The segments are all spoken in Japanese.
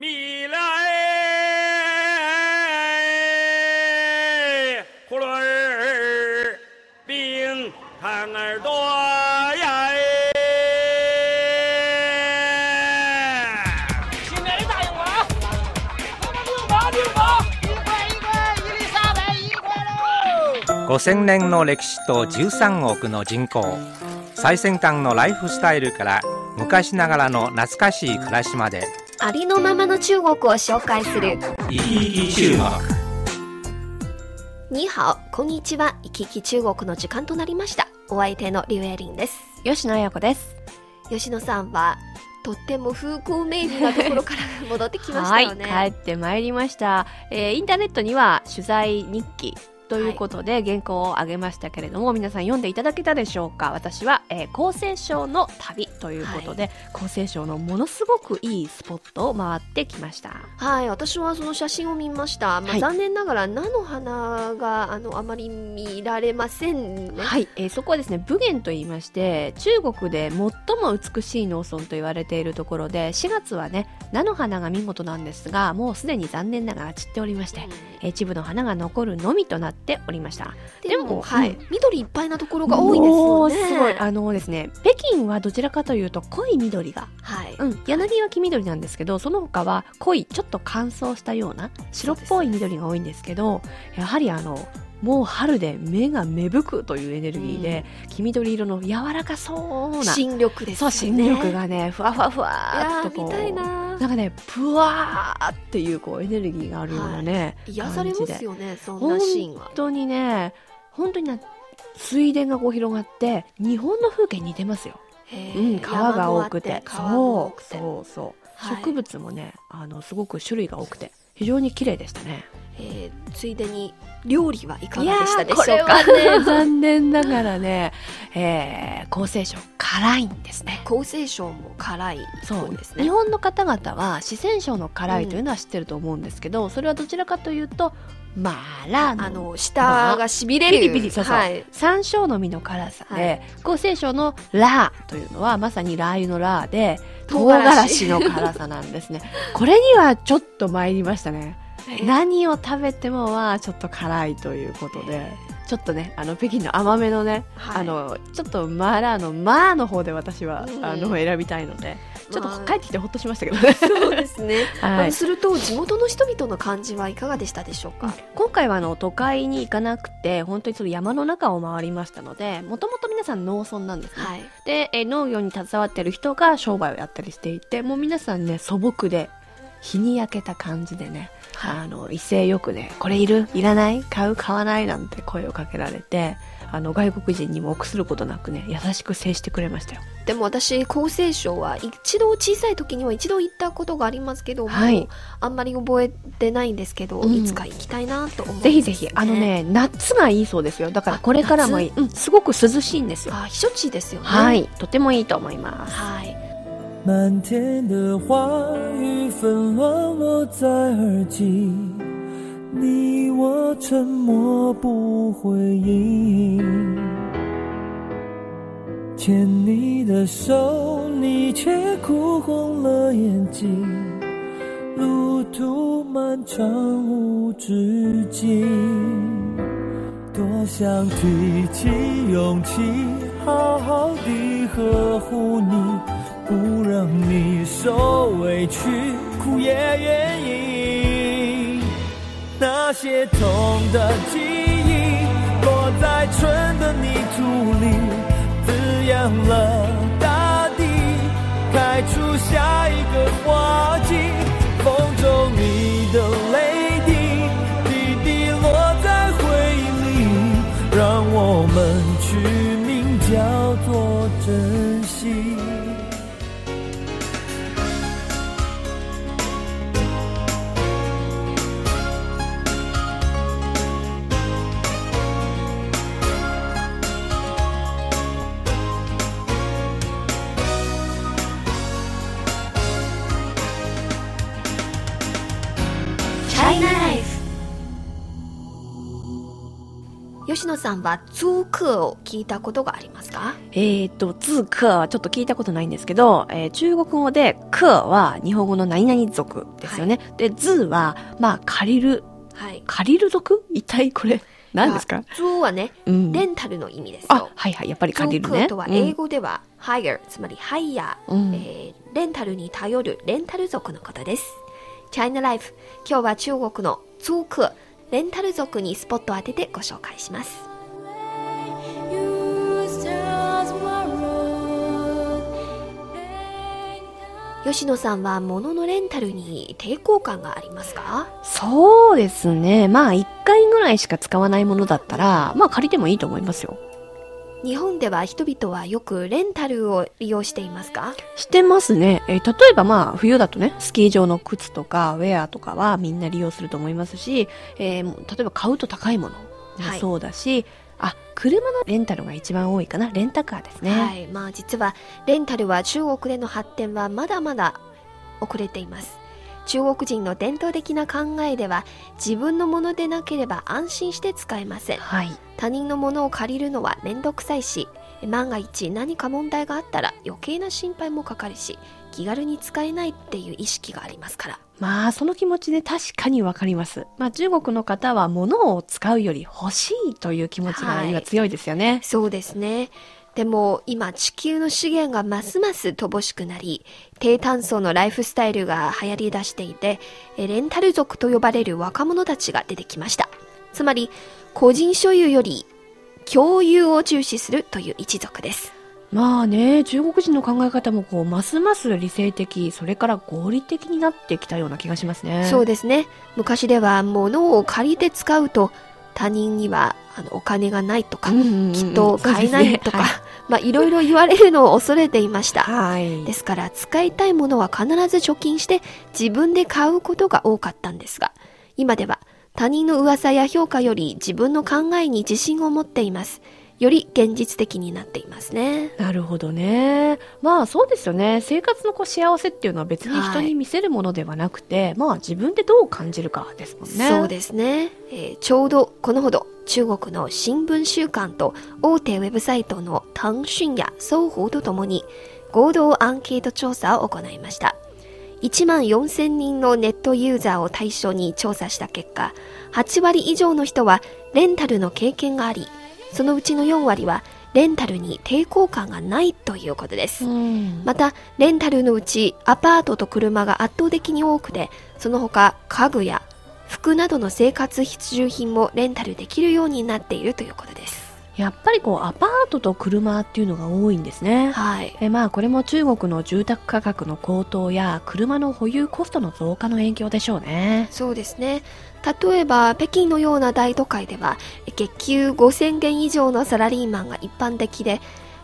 米来葫芦儿冰糖儿多呀新年答应我啊！六毛六毛，一块一块，一粒三百一块喽！5000年の歴史と13億の人口最先端のライフスタイルから昔ながらの懐かしい暮らしまでありのままの中国を紹介する。生き生き中国。に好こんにちは。行き来中国の時間となりました。お相手のリュウエリンです。吉野彩子です。吉野さんはとっても風光明媚なところから戻ってきましたよね。はい、帰ってまいりました。えーインターネットには取材日記ということで原稿をあげましたけれども、皆さん読んでいただけたでしょうか？私は、えー、厚生省の旅ということで、厚生省のものすごくいいスポットを回ってきました。はい。私はその写真を見ました、まあはい。残念ながら菜の花があのあまり見られませんね。はい、えーそこはですね武原と言いまして中国で最も美しい農村と言われているところで4月はね菜の花が見事なんですがもうすでに残念ながら散っておりまして、えー一部の花が残るのみとなっておりました。でもはい、うん。緑いっぱいなところが多いですよね。すごい。あのですね北京はどちらかというと濃い緑が、はい、うん、柳は黄緑なんですけどその他は濃いちょっと乾燥したような白っぽい緑が多いんですけどやはりあのもう春で目が芽吹くというエネルギーで、黄緑色の柔らかそうな新緑ですそう新緑がねふわふわふわっとこういな。なんかねぷわーっていうこうエネルギーがあるようなね、癒されますよねそんなシーンは。本当にね本当にね水田がこう広がって日本の風景に似てますよ、うん、川が多くて。そうそうそう、はい。植物もねあのすごく種類が多くて。非常に綺麗でしたねえーついでに料理はいかがでしたでしょうか？はね 残念ながらね、えー、厚生省辛いんですね。厚生省も辛いそう。ですね。日本の方々は四川省の辛いというのは知ってると思うんですけど、それはどちらかというとマーラーのあの舌がしびれる、ピリピリそうそう、はい、山椒の実の辛さで、は厚生省のラーというのはまさにラー油のラーで唐辛子の辛さなんですね。これにはちょっと参りましたね何を食べてもはちょっと辛いということでちょっとねあの北京の甘めのね、はい。あのちょっとマーラーのマーの方で私は、うん。あの選びたいのでちょっとまあ帰ってきてほっとしましたけどね、そうですね、はい。すると地元の人々の感じはいかがでしたでしょうか、今回はあの都会に行かなくて本当にその山の中を回りましたのでもともと皆さん農村なんですね、はい。でえー農業に携わってる人が商売をやったりしていてもう皆さんね素朴で日に焼けた感じでね、あの威勢よくね「これいる？いらない？買う？買わない?」なんて声をかけられてあの外国人にも臆することなくね優しく接してくれましたよ。でも私厚生省は一度小さい時には一度行ったことがありますけども、はい。あんまり覚えてないんですけど、うん。いつか行きたいなと思うんです、ぜひぜひあのね夏がいいそうですよ。だからこれからもいい、うん、すごく涼しいんですよ。あ避暑地ですよね。はい。とてもいいと思います。はい漫天的话语纷乱落在耳际，你我沉默不回应。牵你的手，你却哭红了眼睛。路途漫长无止境，多想提起勇气，好好地呵护你。不让你受委屈，苦也愿意。那些痛的记忆，落在春的泥土里，滋养了大地，开出下一个花季。风中你的取名叫做珍惜。吉野さんは通客を聞いたことがありますか？えっ、と、通客はちょっと聞いたことないんですけど、えー中国語で、客は日本語の何々族ですよね。で、図は、まあ、借りる、はい。借りる族？一体これ、何ですか？通はね、うん。レンタルの意味ですあよ、。はいはい、やっぱり借りる通ね。客とは英語では、hire、つまりハイヤー、うんえーレンタルに頼るレンタル族のことです。チャイナライフ、今日は中国の通客、レンタル族にスポットを当ててご紹介します。吉野さんは物のレンタルに抵抗感がありますか？そうですね。まあ、一回ぐらいしか使わないものだったら、まあ、借りてもいいと思いますよ。日本では人々はよくレンタルを利用していますか？してますね。えー例えばまあ、冬だとね、スキー場の靴とか、ウェアとかはみんな利用すると思いますし、えー例えば買うと高いものもはいそうだし、あ、車のレンタルが一番多いかな。レンタカーですね。はい。まあ実はレンタルは中国での発展はまだまだ遅れています。中国人の伝統的な考えでは自分のものでなければ安心して使えません。はい。他人のものを借りるのはめんどくさいし、万が一何か問題があったら余計な心配もかかるし、気軽に使えないっていう意識がありますから。まあ、その気持ちね、確かにわかります。まあ、中国の方は物を使うより欲しいという気持ちがはい今強いですよね。そうですね。でも今地球の資源がますます乏しくなり、低炭素のライフスタイルが流行り出していて、えレンタル族と呼ばれる若者たちが出てきました。つまり、個人所有より共有を重視するという一族です。まあね、中国人の考え方もこう、ますます理性的、それから合理的になってきたような気がしますね。そうですね。昔では物を借りて使うと、他人にはあのお金がないとか、うんうんうんきっと買えないとか、そうですねまあいろいろ言われるのを恐れていました。はい。ですから使いたいものは必ず貯金して自分で買うことが多かったんですが、今では他人の噂や評価より自分の考えに自信を持っています。より現実的になっていますね。なるほどね。まあそうですよね。生活のこう幸せっていうのは別に人に見せるものではなくて、まあ自分でどう感じるかですもんね。そうですね、えーちょうどこのほど中国の新聞週刊と大手ウェブサイトの騰訊や双方とともに合同アンケート調査を行いました。1万4000人のネットユーザーを対象に調査した結果、8割以上の人はレンタルの経験があり、そのうちの4割はレンタルに抵抗感がないということです。うん。また、レンタルのうちアパートと車が圧倒的に多くて、その他家具や服などの生活必需品もレンタルできるようになっているということです。やっぱりこうアパートと車っていうのが多いんですね。はい。えまあこれも中国の住宅価格の高騰や車の保有コストの増加の影響でしょうね。そうですね。例えば、北京のような大都会では、月給5000元以上のサラリーマンが一般的で、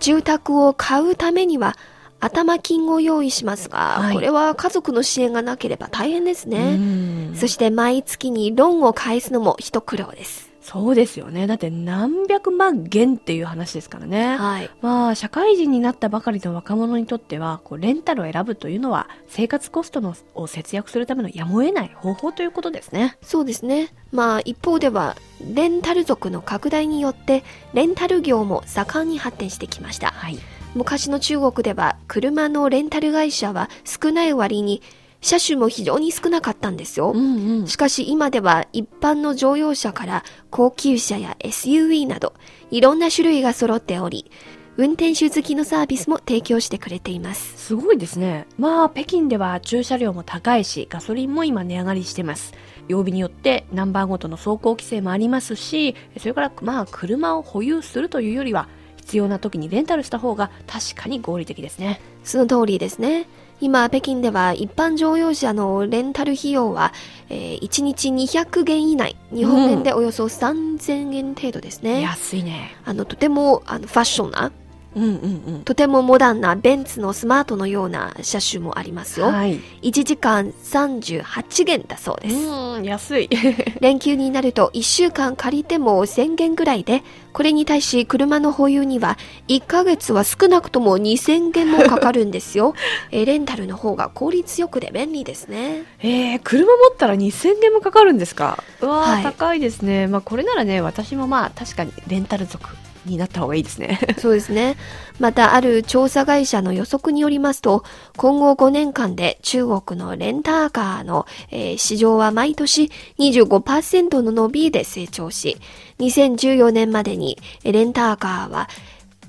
住宅を買うためには、頭金を用意しますが、はいこれは家族の支援がなければ大変ですうね。んそして毎月にローンを返すのも一苦労です。そうですよね。だって何百万元っていう話ですからね。はい。まあ、社会人になったばかりの若者にとっては、こうレンタルを選ぶというのは、生活コストのを節約するためのやむを得ない方法ということですね。そうですね。まあ一方では、レンタル族の拡大によって、レンタル業も盛んに発展してきました。はい。昔の中国では、車のレンタル会社は少ない割に、車種も非常に少なかったんですよ。うんうん。しかし今では一般の乗用車から高級車や SUV などいろんな種類が揃っており、運転手付きのサービスも提供してくれています。すごいですね。まあ、北京では駐車料も高いし、ガソリンも今値上がりしてます。曜日によってナンバーごとの走行規制もありますし、それからまあ、車を保有するというよりは、必要な時にレンタルした方が確かに合理的ですね。その通りですね。今、北京では一般乗用車のレンタル費用は、えー1日200元以内、日本円でおよそ3000円程度ですね。安いね。あの、とてもあのファッションなうんうんとてもモダンなベンツのスマートのような車種もありますよ。うん。はい。1時間38元だそうです。うん、安い。連休になると1週間借りても1000元ぐらいで、これに対し車の保有には1ヶ月は少なくとも2000元もかかるんですよ。えーレンタルの方が効率よくで便利ですね。えー、車持ったら2000元もかかるんですか？うわー、はい高いですね。まあこれならね、私もまあ確かにレンタル族になった方がいいですね。そうですね。また、ある調査会社の予測によりますと、今後5年間で中国のレンターカーの、えー市場は毎年25%の伸びで成長し、2014年までにえーレンターカーは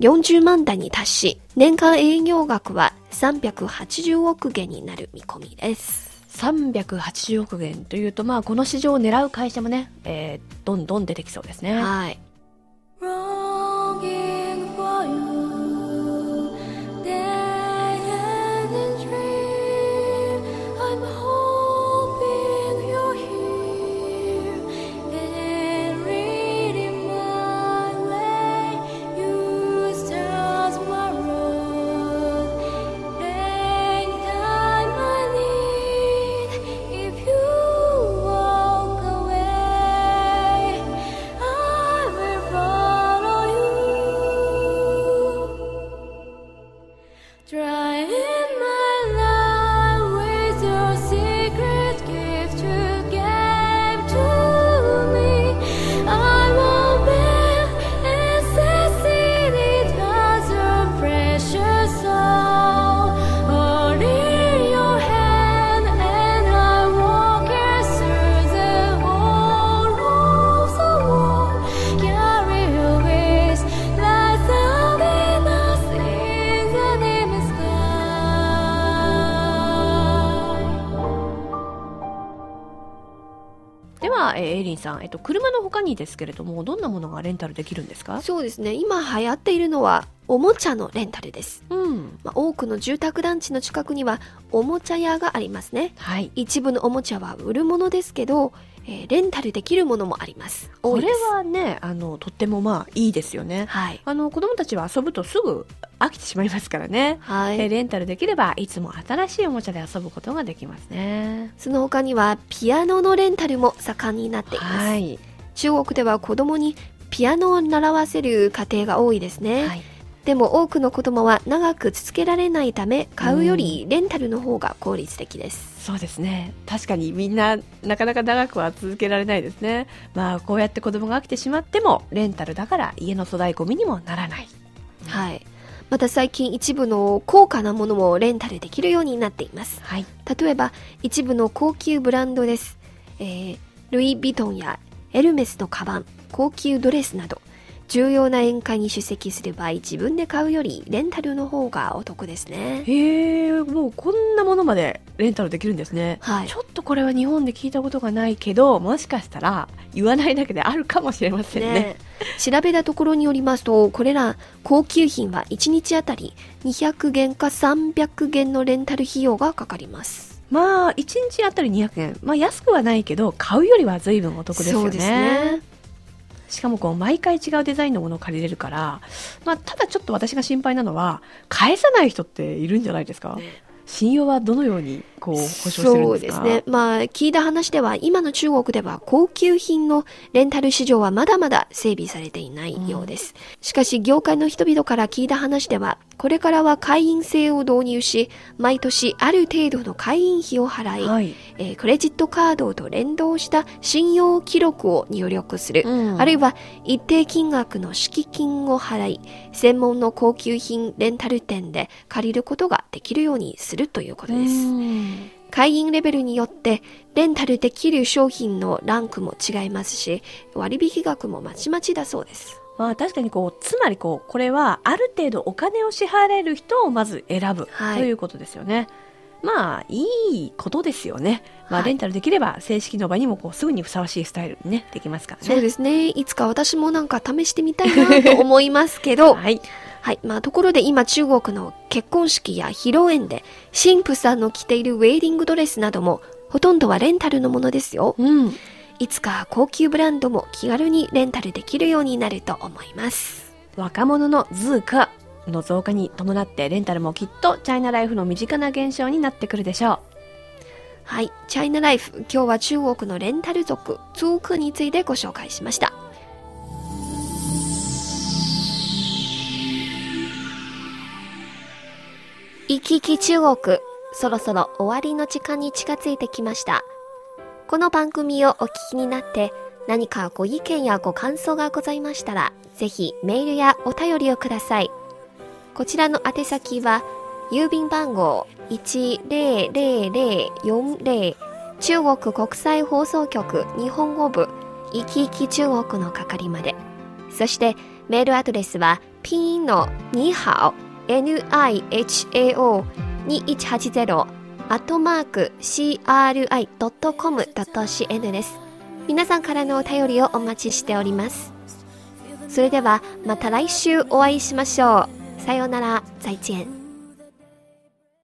40万台に達し、年間営業額は380億元になる見込みです。380億元というと、まあこの市場を狙う会社もね、えー、どんどん出てきそうですね。はい。と、車の他にですけれども、どんなものがレンタルできるんですか？そうですね。今流行っているのは、おもちゃのレンタルです。うん。まあ、多くの住宅団地の近くには、おもちゃ屋がありますね。はい。一部のおもちゃは売るものですけど、えーレンタルできるものもあります。これ。はね、あの、とってもまあいいですよね。はい。あの、子供たちは遊ぶとすぐ飽きてしまいますからね。はい。えレンタルできればいつも新しいおもちゃで遊ぶことができますね。その他には、ピアノのレンタルも盛んになっています。はい。中国では子供にピアノを習わせる家庭が多いですね。はい。でも多くの子供は長く続けられないため、買うよりレンタルの方が効率的です。そうですね。確かにみんななかなか長くは続けられないですね。まあこうやって子供が飽きてしまってもレンタルだから家の粗大ゴミにもならない。はい。また最近一部の高価なものもレンタルできるようになっています。はい。例えば一部の高級ブランドです。えールイ・ヴィトンやエルメスのカバン、高級ドレスなど、重要な宴会に出席する場合、自分で買うよりレンタルの方がお得ですね。へえ、もうこんなものまでレンタルできるんですね。はいちょっとこれは日本で聞いたことがないけど、もしかしたら言わないだけであるかもしれませんね。ね調べたところによりますと、これら高級品は1日あたり200元か300元のレンタル費用がかかります。まあ、1日あたり200円。まあ安くはないけど、買うよりは随分お得ですよね。そうですね。しかもこう毎回違うデザインのものを借りれるから、まあ、ただちょっと私が心配なのは返さない人っているんじゃないですか、信用はどのようにこう保証してるんそうでかですすね。まあ、聞いた話では、今の中国では高級品のレンタル市場はまだまだ整備されていないようです。しかし、業界の人々から聞いた話では、これからは会員制を導入し、毎年ある程度の会員費を払い、はい、えークレジットカードと連動した信用記録を入力する。うんあるいは一定金額の敷金を払い、専門の高級品レンタル店で借りることができるようにするということです。うん会員レベルによってレンタルできる商品のランクも違いますし、割引額もまちまちだそうです。まあ確かにこうつまりこうこれはある程度お金を支払える人をまず選ぶ、はいということですよね。まあいいことですよね、まあ、はいレンタルできれば正式の場にもこうすぐにふさわしいスタイルにねできますからね。そうですね。いつか私もなんか試してみたいなと思いますけど、はい。はい。まあ、ところで今中国の結婚式や披露宴で、神父さんの着ているウェディングドレスなども、ほとんどはレンタルのものですよ。うんいつか高級ブランドも気軽にレンタルできるようになると思います。若者のズーカの増加に伴ってレンタルもきっとチャイナライフの身近な現象になってくるでしょはい、チャイナライフ、今日は中国のレンタル族、租客についてご紹介しました。行き来中国、そろそろ終わりの時間に近づいてきました。この番組をお聞きになって、何かご意見やご感想がございましたら、ぜひメールやお便りをください。こちらの宛先は、郵便番号10040中国国際放送局日本語部いきいき中国の係まで。そしてメールアドレスはピンのにはお nihao2180 アットマーク cri.com.cn です。皆さんからのお便りをお待ちしております。それではまた来週お会いしましょう。さようなら、再见。